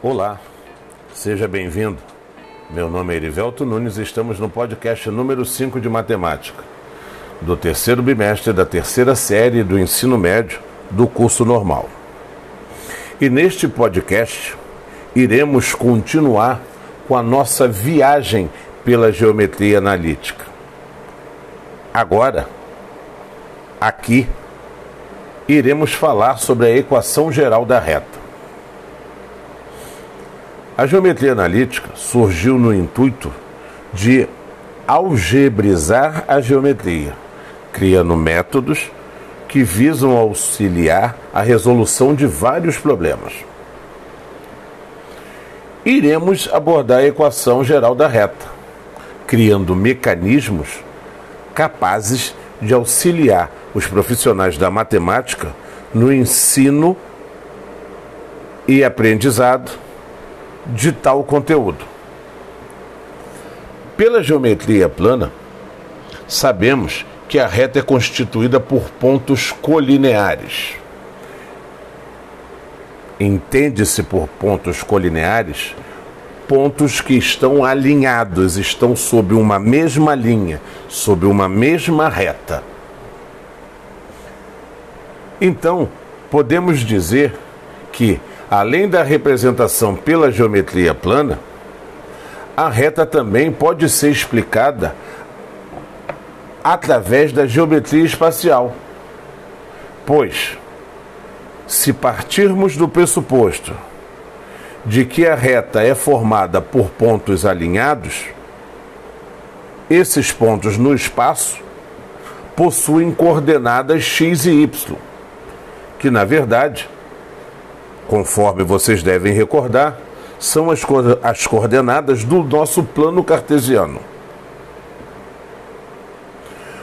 Olá, seja bem-vindo. Meu nome é Erivelto Nunes e estamos no podcast número 5 de Matemática, do terceiro bimestre da terceira série do ensino médio do curso normal. E neste podcast iremos continuar com a nossa viagem pela geometria analítica. Agora, aqui, iremos falar sobre a equação geral da reta. A geometria analítica surgiu no intuito de algebrizar a geometria, criando métodos que visam auxiliar a resolução de vários problemas. Iremos abordar a equação geral da reta, criando mecanismos capazes de auxiliar os profissionais da matemática no ensino e aprendizado de tal conteúdo. Pela geometria plana, sabemos que a reta é constituída por pontos colineares. Entende-se por pontos colineares pontos que estão alinhados, estão sob uma mesma linha, sob uma mesma reta. Então, podemos dizer que Além da representação pela geometria plana, a reta também pode ser explicada através da geometria espacial. Pois, se partirmos do pressuposto de que a reta é formada por pontos alinhados, esses pontos no espaço possuem coordenadas x e y, que na verdade conforme vocês devem recordar, são as, as coordenadas do nosso plano cartesiano.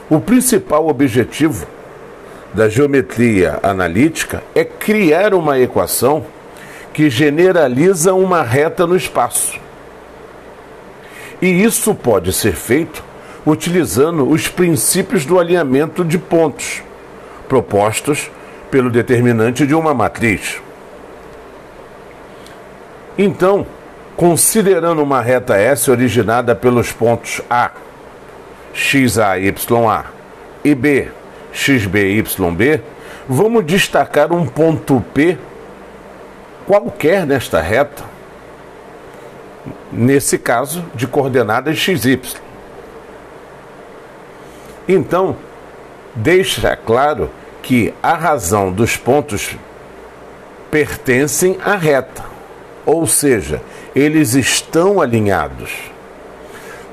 O principal objetivo da geometria analítica é criar uma equação que generaliza uma reta no espaço. E isso pode ser feito utilizando os princípios do alinhamento de pontos propostos pelo determinante de uma matriz. Então, considerando uma reta S originada pelos pontos A, XA YA e B, XB YB, vamos destacar um ponto P qualquer nesta reta, nesse caso de coordenadas XY. Então, deixa claro que a razão dos pontos pertencem à reta ou seja, eles estão alinhados.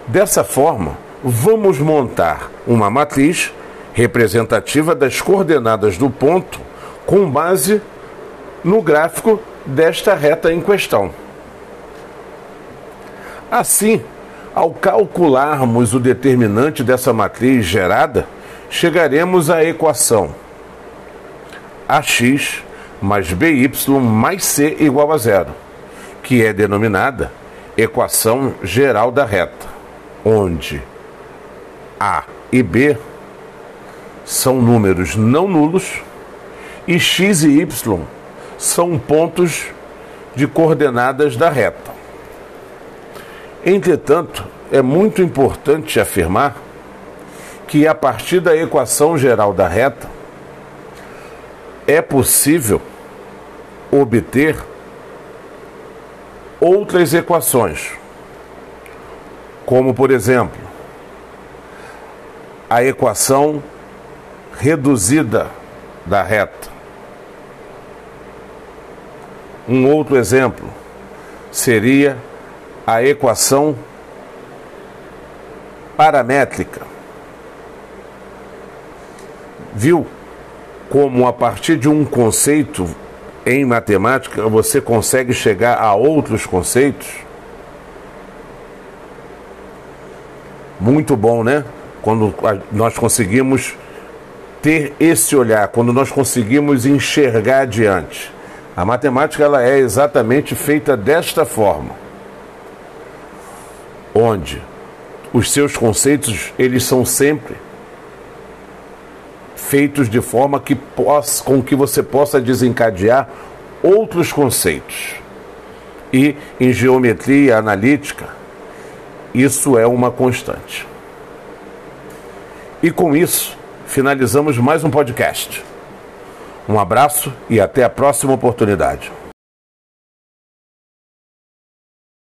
Dessa forma, vamos montar uma matriz representativa das coordenadas do ponto com base no gráfico desta reta em questão. Assim, ao calcularmos o determinante dessa matriz gerada, chegaremos à equação ax mais by mais c igual a zero que é denominada equação geral da reta, onde A e B são números não nulos e x e y são pontos de coordenadas da reta. Entretanto, é muito importante afirmar que a partir da equação geral da reta é possível obter outras equações, como por exemplo, a equação reduzida da reta. Um outro exemplo seria a equação paramétrica. Viu como a partir de um conceito em matemática você consegue chegar a outros conceitos? Muito bom, né? Quando nós conseguimos ter esse olhar, quando nós conseguimos enxergar adiante. A matemática ela é exatamente feita desta forma, onde os seus conceitos eles são sempre feitos de forma que possa, com que você possa desencadear outros conceitos. e em geometria analítica, isso é uma constante. E com isso, finalizamos mais um podcast. Um abraço e até a próxima oportunidade.